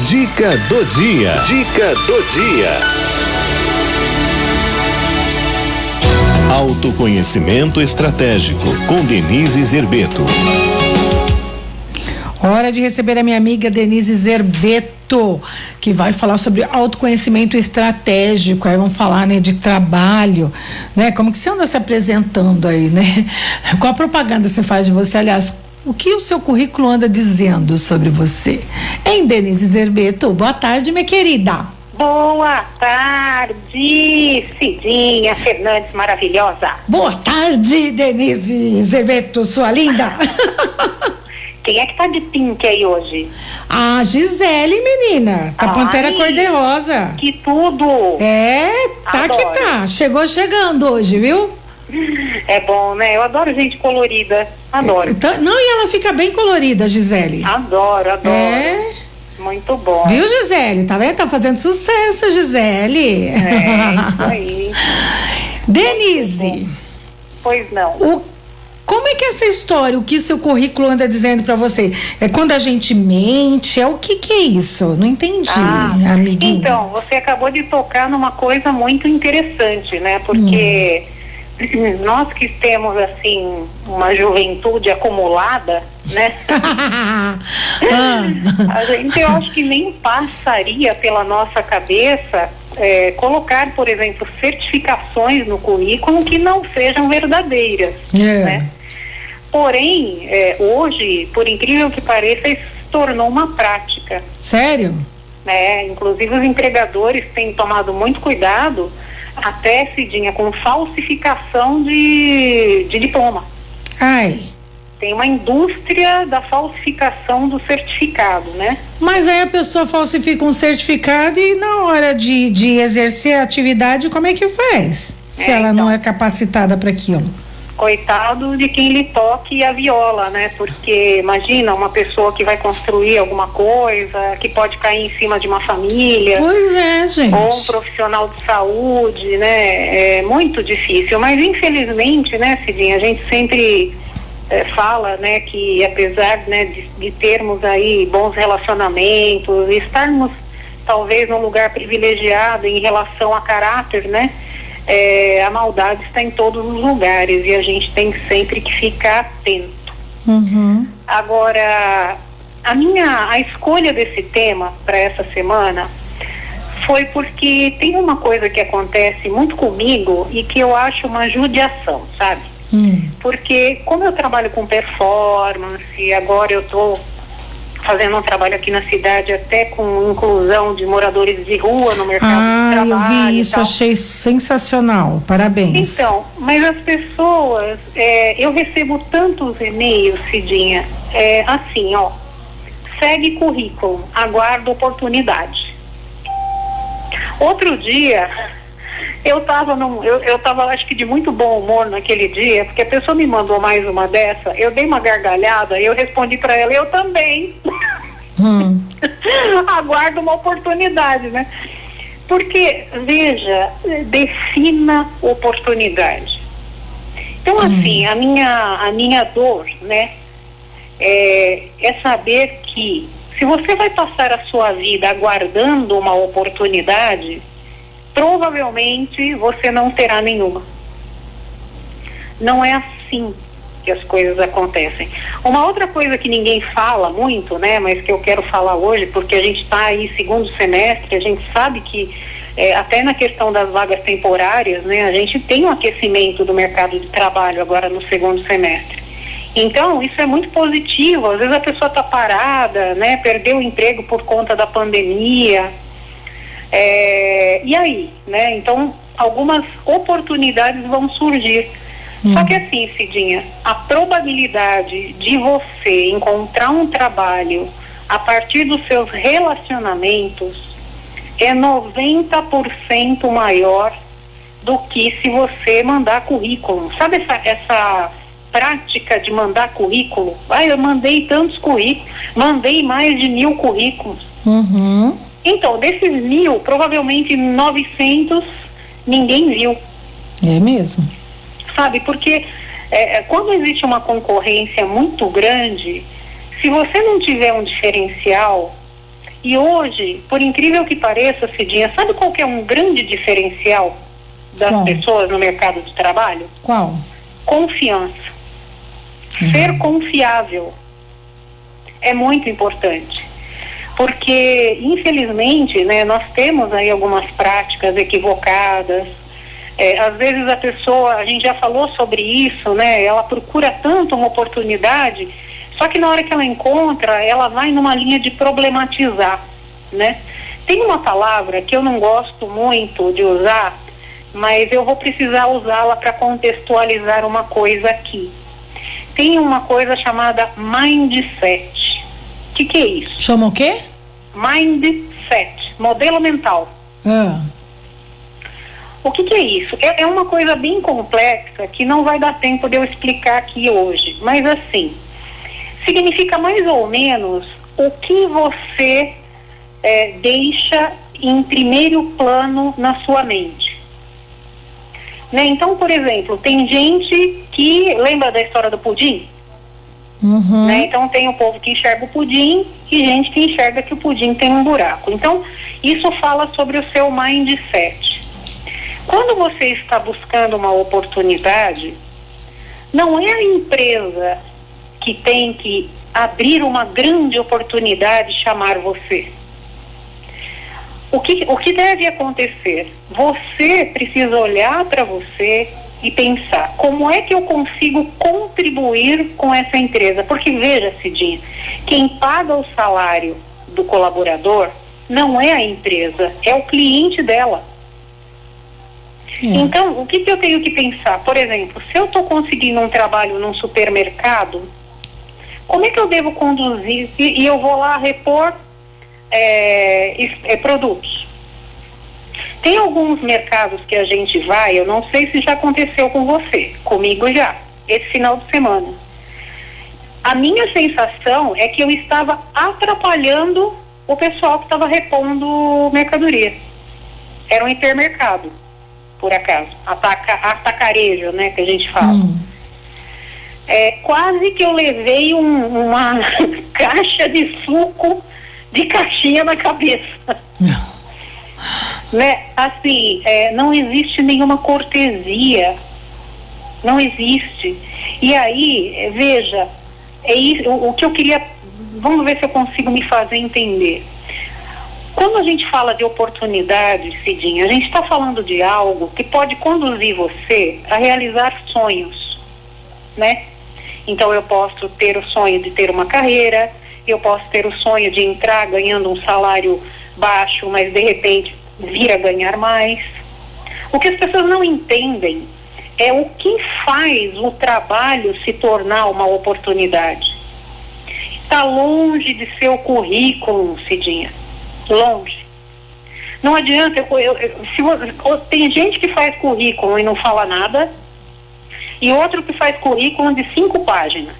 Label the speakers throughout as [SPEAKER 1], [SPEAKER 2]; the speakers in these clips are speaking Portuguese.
[SPEAKER 1] Dica do dia. Dica do dia. Autoconhecimento estratégico com Denise Zerbeto.
[SPEAKER 2] Hora de receber a minha amiga Denise Zerbeto, que vai falar sobre autoconhecimento estratégico. Aí vamos falar, né, de trabalho, né? Como que você anda se apresentando aí, né? Qual propaganda você faz de você? Aliás, o que o seu currículo anda dizendo sobre você? Em Denise Zerbeto, boa tarde, minha querida.
[SPEAKER 3] Boa tarde, Cidinha Fernandes maravilhosa.
[SPEAKER 2] Boa tarde, Denise Zerbeto, sua linda.
[SPEAKER 3] Quem é que tá de pink aí hoje?
[SPEAKER 2] A Gisele, menina. Tá
[SPEAKER 3] Ai,
[SPEAKER 2] Pantera Cor-de-Rosa.
[SPEAKER 3] Que tudo!
[SPEAKER 2] É, tá
[SPEAKER 3] Adoro.
[SPEAKER 2] que tá. Chegou chegando hoje, viu?
[SPEAKER 3] É bom, né? Eu adoro gente colorida. Adoro.
[SPEAKER 2] Então, não, e ela fica bem colorida, Gisele.
[SPEAKER 3] Adoro, adoro.
[SPEAKER 2] É.
[SPEAKER 3] Muito bom.
[SPEAKER 2] Viu, Gisele? Tá vendo? Tá fazendo sucesso, Gisele.
[SPEAKER 3] É, isso aí.
[SPEAKER 2] Denise,
[SPEAKER 3] Pois não.
[SPEAKER 2] o, como é que é essa história? O que seu currículo anda dizendo pra você? É quando a gente mente? É o que que é isso? Não entendi,
[SPEAKER 3] Ah,
[SPEAKER 2] amiguinha.
[SPEAKER 3] Então, você acabou de tocar numa coisa muito interessante, né? Porque
[SPEAKER 2] Hum.
[SPEAKER 3] nós que temos, assim, uma juventude acumulada, né?
[SPEAKER 2] Ah,
[SPEAKER 3] A gente, eu acho que nem passaria pela nossa cabeça é, colocar, por exemplo, certificações no currículo que não sejam verdadeiras,
[SPEAKER 2] É.
[SPEAKER 3] né? Porém, é, hoje, por incrível que pareça, isso se tornou uma prática,
[SPEAKER 2] Sério?
[SPEAKER 3] né? Inclusive os empregadores têm tomado muito cuidado, até, Cidinha, com falsificação de, de diploma.
[SPEAKER 2] Ai.
[SPEAKER 3] Tem uma indústria da falsificação do certificado, né?
[SPEAKER 2] Mas aí a pessoa falsifica um certificado e na hora de, de exercer a atividade, como é que faz? Se
[SPEAKER 3] É,
[SPEAKER 2] ela
[SPEAKER 3] então.
[SPEAKER 2] não é capacitada para aquilo.
[SPEAKER 3] Coitado de quem lhe toque a viola, né? Porque imagina uma pessoa que vai construir alguma coisa, que pode cair em cima de uma família,
[SPEAKER 2] Pois é, gente.
[SPEAKER 3] ou um profissional de saúde, né? É muito difícil. Mas infelizmente, né, Cidinha, a gente sempre eh, fala, né, que apesar né, de, de termos aí bons relacionamentos, estarmos talvez num lugar privilegiado em relação a caráter, né? Eh, a maldade está em todos os lugares e a gente tem sempre que ficar atento.
[SPEAKER 2] Uhum.
[SPEAKER 3] Agora, a minha a escolha desse tema para essa semana foi porque tem uma coisa que acontece muito comigo e que eu acho uma judiação, sabe?
[SPEAKER 2] Hum.
[SPEAKER 3] Porque como eu trabalho com performance, agora eu estou fazendo um trabalho aqui na cidade até com inclusão de moradores de rua no mercado
[SPEAKER 2] Ah,
[SPEAKER 3] de
[SPEAKER 2] eu
[SPEAKER 3] trabalho.
[SPEAKER 2] vi
[SPEAKER 3] e
[SPEAKER 2] isso, achei sensacional. Parabéns.
[SPEAKER 3] Então, mas as pessoas, é, eu recebo tantos e-mails, Cidinha, é, assim, ó, segue currículo, aguardo oportunidade. Outro dia, eu tava num, eu, eu tava acho que de muito bom humor naquele dia, porque a pessoa me mandou mais uma dessa, eu dei uma gargalhada e eu respondi para ela, eu também.
[SPEAKER 2] Hum.
[SPEAKER 3] aguardo uma oportunidade, né? Porque, veja, defina oportunidade. Então, assim, a minha, a minha dor, né, é, é saber que se você vai passar a sua vida aguardando uma oportunidade, provavelmente você não terá nenhuma. Não é assim que as coisas acontecem. Uma outra coisa que ninguém fala muito, né, mas que eu quero falar hoje, porque a gente está aí segundo semestre, a gente sabe que é, até na questão das vagas temporárias, né, a gente tem um aquecimento do mercado de trabalho agora no segundo semestre. Então, isso é muito positivo. Às vezes a pessoa está parada, né, perdeu o emprego por conta da pandemia. É, e aí, né? Então, algumas oportunidades vão surgir. Só que assim, Cidinha, a probabilidade de você encontrar um trabalho a partir dos seus relacionamentos é 90% maior do que se você mandar currículo. Sabe essa, essa prática de mandar currículo? Ah, eu mandei tantos currículos, mandei mais de mil currículos.
[SPEAKER 2] Uhum.
[SPEAKER 3] Então, desses mil, provavelmente 900 ninguém viu,
[SPEAKER 2] É mesmo.
[SPEAKER 3] sabe? Porque é, é, quando existe uma concorrência muito grande, se você não tiver um diferencial, E hoje, por incrível que pareça, Cidinha, sabe qual que é um grande diferencial das
[SPEAKER 2] Qual?
[SPEAKER 3] pessoas no mercado de trabalho?
[SPEAKER 2] Qual?
[SPEAKER 3] Confiança. Ser confiável é muito importante. Porque, infelizmente, né, nós temos aí algumas práticas equivocadas. É, às vezes a pessoa, a gente já falou sobre isso, né? Ela procura tanto uma oportunidade, só que na hora que ela encontra, ela vai numa linha de problematizar, né? Tem uma palavra que eu não gosto muito de usar, mas eu vou precisar usá-la para contextualizar uma coisa aqui. Tem uma coisa chamada mindset. Que, que é isso?
[SPEAKER 2] Chama o quê?
[SPEAKER 3] Mindset, modelo mental.
[SPEAKER 2] Ah,
[SPEAKER 3] O que, que é isso? É, é uma coisa bem complexa que não vai dar tempo de eu explicar aqui hoje. Mas assim, significa mais ou menos o que você eh, deixa em primeiro plano na sua mente. Né? Então, por exemplo, tem gente que lembra da história do pudim?
[SPEAKER 2] Uhum.
[SPEAKER 3] Né? Então tem o povo que enxerga o pudim e gente que enxerga que o pudim tem um buraco. Então, isso fala sobre o seu mindset. Quando você está buscando uma oportunidade, não é a empresa que tem que abrir uma grande oportunidade e chamar você. O que, o que deve acontecer? Você precisa olhar para você e pensar como é que eu consigo contribuir com essa empresa. Porque veja, Cidinha, quem paga o salário do colaborador não é a empresa, é o cliente dela.
[SPEAKER 2] É.
[SPEAKER 3] Então, o que, que eu tenho que pensar? Por exemplo, se eu estou conseguindo um trabalho num supermercado, como é que eu devo conduzir? E, eu vou lá repor é, é, produtos. Tem alguns mercados que a gente vai, eu não sei se já aconteceu com você, comigo já, esse final de semana. A minha sensação é que eu estava atrapalhando o pessoal que estava repondo mercadoria. Era um hipermercado, por acaso, ataca, atacarejo, né, que a gente fala.
[SPEAKER 2] Hum.
[SPEAKER 3] É, quase que eu levei um- uma caixa de suco de caixinha na cabeça. Né? Assim, é, não existe nenhuma cortesia. Não existe. E aí, é, veja, é isso, o, o que eu queria. Vamos ver se eu consigo me fazer entender. Quando a gente fala de oportunidade, Cidinha, a gente está falando de algo que pode conduzir você a realizar sonhos, né? Então eu posso ter o sonho de ter uma carreira, eu posso ter o sonho de entrar ganhando um salário baixo, mas de repente vir a ganhar mais. O que as pessoas não entendem é o que faz o trabalho se tornar uma oportunidade. Está longe de ser o currículo, Cidinha. Longe. Não adianta, eu, eu- eu- tem gente que faz currículo e não fala nada, e outro que faz currículo de cinco páginas.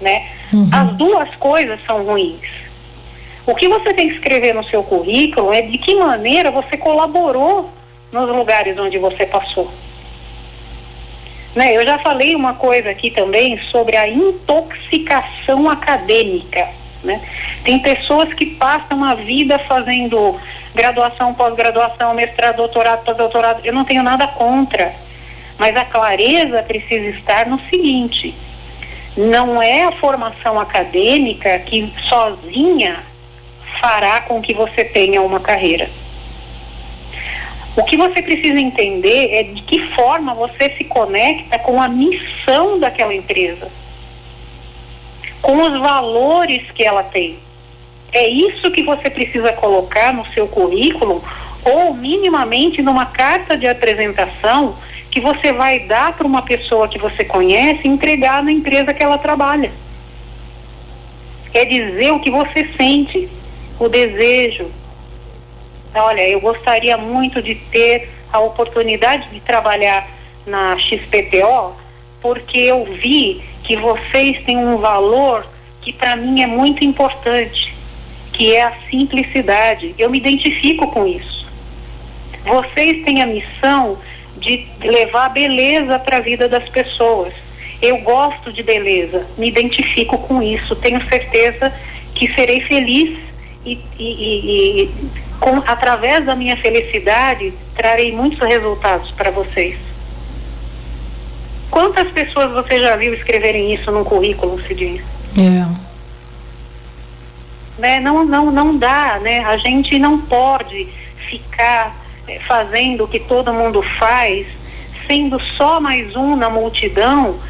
[SPEAKER 3] Né?
[SPEAKER 2] Uhum.
[SPEAKER 3] As duas coisas são ruins. O que você tem que escrever no seu currículo é de que maneira você colaborou nos lugares onde você passou. Né? Eu já falei uma coisa aqui também sobre a intoxicação acadêmica. Né? Tem pessoas que passam a vida fazendo graduação, pós-graduação, mestrado, doutorado, pós-doutorado. Eu não tenho nada contra. Mas a clareza precisa estar no seguinte: não é a formação acadêmica que sozinha fará com que você tenha uma carreira. O que você precisa entender é de que forma você se conecta com a missão daquela empresa, com os valores que ela tem. É isso que você precisa colocar no seu currículo ou minimamente numa carta de apresentação que você vai dar para uma pessoa que você conhece entregar na empresa que ela trabalha. É dizer o que você sente, o desejo. Olha, eu gostaria muito de ter a oportunidade de trabalhar na XPTO, porque eu vi que vocês têm um valor que para mim é muito importante, que é a simplicidade. Eu me identifico com isso. Vocês têm a missão de levar beleza para a vida das pessoas. Eu gosto de beleza, me identifico com isso, tenho certeza que serei feliz e, e, e com, através da minha felicidade, trarei muitos resultados para vocês. Quantas pessoas você já viu escreverem isso num currículo, Cidinha?
[SPEAKER 2] É.
[SPEAKER 3] Né? Não, não, não dá, né? A gente não pode ficar é, fazendo o que todo mundo faz, sendo só mais um na multidão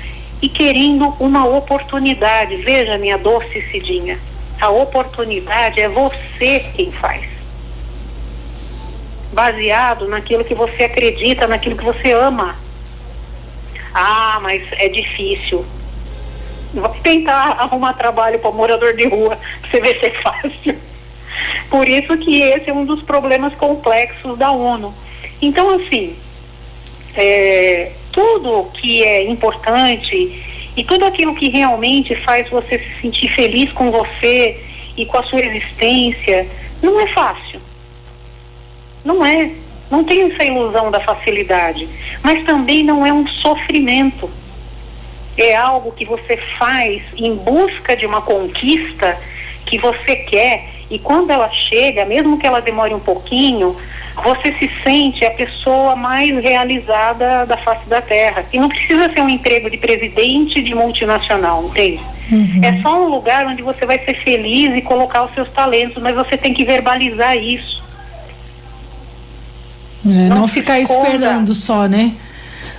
[SPEAKER 3] e querendo uma oportunidade. Veja, minha doce Cidinha, a oportunidade é você quem faz. Baseado naquilo que você acredita, naquilo que você ama. Ah, mas é difícil. Vou tentar arrumar trabalho para morador de rua, você ver se é fácil. Por isso que esse é um dos problemas complexos da ONU. Então, assim, é, tudo que é importante e tudo aquilo que realmente faz você se sentir feliz com você e com a sua existência, não é fácil. Não é. Não tem essa ilusão da facilidade. Mas também não é um sofrimento. É algo que você faz em busca de uma conquista que você quer e quando ela chega, mesmo que ela demore um pouquinho, você se sente a pessoa mais realizada da face da terra. E não precisa ser um emprego de presidente de multinacional, entende? Uhum. É só um lugar onde você vai ser feliz e colocar os seus talentos, mas você tem que verbalizar isso.
[SPEAKER 2] É, não, não ficar esperando só, né?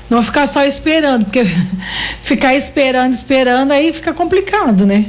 [SPEAKER 2] Não ficar só esperando, porque ficar esperando, esperando, aí fica complicado, né?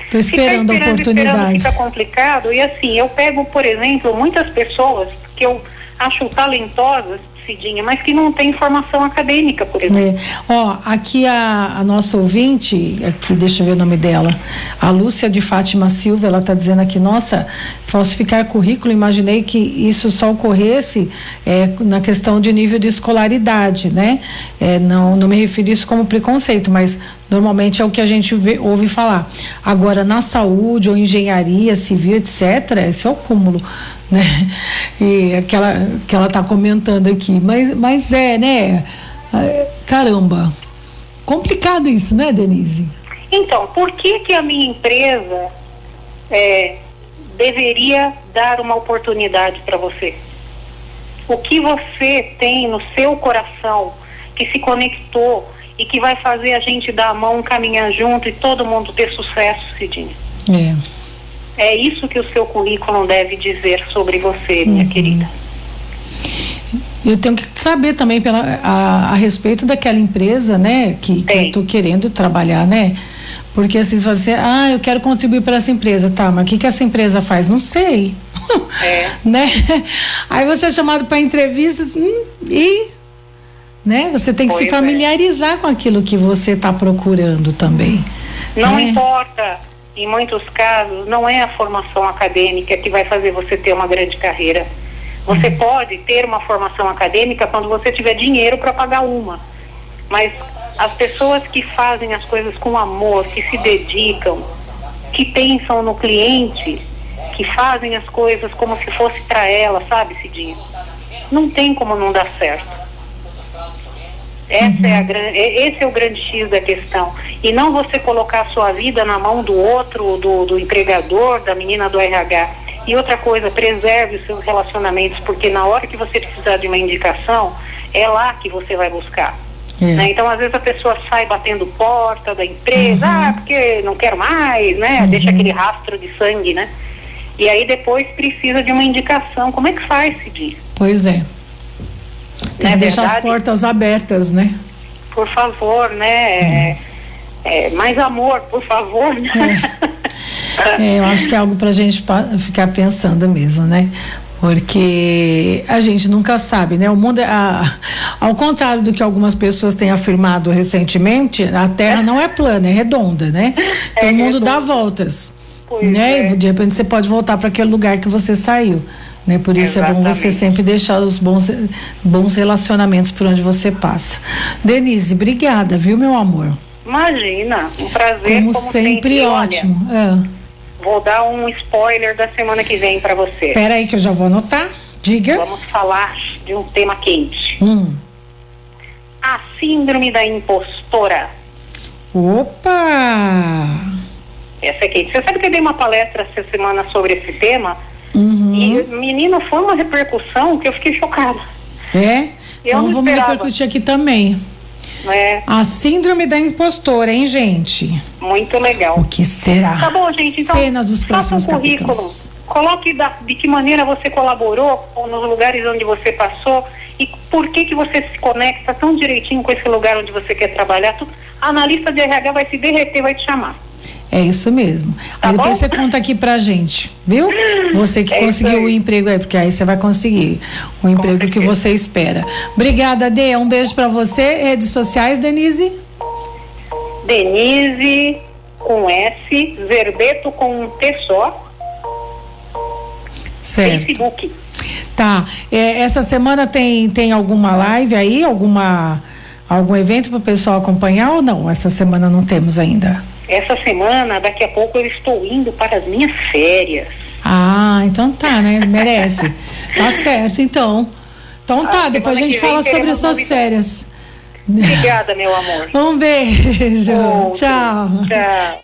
[SPEAKER 2] Estou esperando, esperando, a oportunidade. Esperando
[SPEAKER 3] fica complicado. E assim, eu pego, por exemplo, muitas pessoas que eu acho talentosas Cidinha, mas que não tem formação acadêmica, por exemplo. É.
[SPEAKER 2] Ó, aqui a, a, nossa ouvinte, aqui deixa eu ver o nome dela, a Lúcia de Fátima Silva, ela está dizendo aqui, nossa, falsificar currículo, imaginei que isso só ocorresse é, na questão de nível de escolaridade, né? É, não, não me referi isso como preconceito, mas normalmente é o que a gente vê, ouve falar. Agora, na saúde ou engenharia civil, etc., esse é o cúmulo né? E aquela que ela está comentando aqui, mas, mas é, né? Caramba, complicado isso, né, Denise?
[SPEAKER 3] Então, por que que a minha empresa é, deveria dar uma oportunidade para você? O que você tem no seu coração que se conectou e que vai fazer a gente dar a mão, caminhar junto e todo mundo ter sucesso, Cidinha?
[SPEAKER 2] É.
[SPEAKER 3] É isso que o seu currículo deve dizer sobre você, minha uhum. querida.
[SPEAKER 2] Eu tenho que saber também pela, a, a respeito daquela empresa, né, que, que eu estou querendo trabalhar, né? Porque assim, você, ah, eu quero contribuir para essa empresa, tá, mas o que, que essa empresa faz? Não sei. É. né? Aí você é chamado para entrevistas hum, e né? Você tem que pois se é. familiarizar é. com aquilo que você está procurando também.
[SPEAKER 3] Não né? importa em muitos casos, não é a formação acadêmica que vai fazer você ter uma grande carreira. Você uhum. pode ter uma formação acadêmica quando você tiver dinheiro para pagar uma. Mas as pessoas que fazem as coisas com amor, que se dedicam, que pensam no cliente, que fazem as coisas como se fosse para ela, sabe, Cidinho? Não tem como não dar certo. Essa é a, uhum. esse é o grande X da questão. E não você colocar a sua vida na mão do outro, do, do empregador, da menina do RH. E outra coisa, preserve os seus relacionamentos, porque na hora que você precisar de uma indicação, é lá que você vai buscar. É. Né? Então, às vezes a pessoa sai batendo porta da empresa, uhum. ah, porque não quero mais, né? Uhum. Deixa aquele rastro de sangue, né? E aí depois precisa de uma indicação. Como é que faz, Cid?
[SPEAKER 2] Pois é. Tem que deixar as portas abertas, né?
[SPEAKER 3] Por favor, né? É, é, mais amor, por favor.
[SPEAKER 2] É. é, eu acho que é algo para a gente ficar pensando mesmo, né? Porque a gente nunca sabe, né? O mundo, é, a, ao contrário do que algumas pessoas têm afirmado recentemente, a Terra não é plana, é redonda, né? Então é o mundo dá voltas, pois né? É. De repente você pode voltar para aquele lugar que você saiu. Né? Por isso Exatamente. é bom você sempre deixar os bons, bons relacionamentos por onde você passa. Denise, obrigada, viu, meu amor?
[SPEAKER 3] Imagina, um prazer.
[SPEAKER 2] Como, como sempre, sempre, ótimo.
[SPEAKER 3] Olha, é. Vou dar um spoiler da semana que vem para você.
[SPEAKER 2] Espera aí que eu já vou anotar. Diga.
[SPEAKER 3] Vamos falar de um tema quente.
[SPEAKER 2] Hum.
[SPEAKER 3] A síndrome da impostora.
[SPEAKER 2] Opa!
[SPEAKER 3] Essa é Kate. Você sabe que eu dei uma palestra essa semana sobre esse tema?
[SPEAKER 2] Uhum.
[SPEAKER 3] E, menina, foi uma repercussão que eu fiquei chocada.
[SPEAKER 2] É?
[SPEAKER 3] Eu
[SPEAKER 2] então vamos
[SPEAKER 3] esperava.
[SPEAKER 2] repercutir aqui também.
[SPEAKER 3] É,
[SPEAKER 2] A síndrome da impostora, hein, gente?
[SPEAKER 3] muito legal.
[SPEAKER 2] O que será?
[SPEAKER 3] Tá bom, gente. Então,
[SPEAKER 2] Cenas dos
[SPEAKER 3] faça
[SPEAKER 2] próximos
[SPEAKER 3] um currículo.
[SPEAKER 2] capítulos.
[SPEAKER 3] Coloque da- de que maneira você colaborou ou nos lugares onde você passou e por que que você se conecta tão direitinho com esse lugar onde você quer trabalhar. A analista de RH vai se derreter, vai te chamar.
[SPEAKER 2] É isso mesmo.
[SPEAKER 3] Tá
[SPEAKER 2] aí depois
[SPEAKER 3] bom?
[SPEAKER 2] você conta aqui pra gente, viu? Você que
[SPEAKER 3] É
[SPEAKER 2] conseguiu o emprego aí, porque aí você vai conseguir o emprego que você espera. Obrigada, Dê. Um beijo pra você. Redes sociais, Denise?
[SPEAKER 3] Denise com S, Zerbeto com um T só,
[SPEAKER 2] Certo.
[SPEAKER 3] Facebook.
[SPEAKER 2] Tá. É, essa semana tem, tem alguma live aí? Alguma, algum evento para o pessoal acompanhar ou não? Essa semana não temos ainda.
[SPEAKER 3] Essa semana, daqui a pouco, eu estou indo para as minhas férias.
[SPEAKER 2] Ah, então tá, né? Merece. tá certo, então. Então tá,
[SPEAKER 3] Ah,
[SPEAKER 2] depois a gente fala sobre
[SPEAKER 3] teremos
[SPEAKER 2] suas férias.
[SPEAKER 3] Obrigada, meu amor.
[SPEAKER 2] Um beijo.
[SPEAKER 3] Outro.
[SPEAKER 2] Tchau.
[SPEAKER 3] Tchau.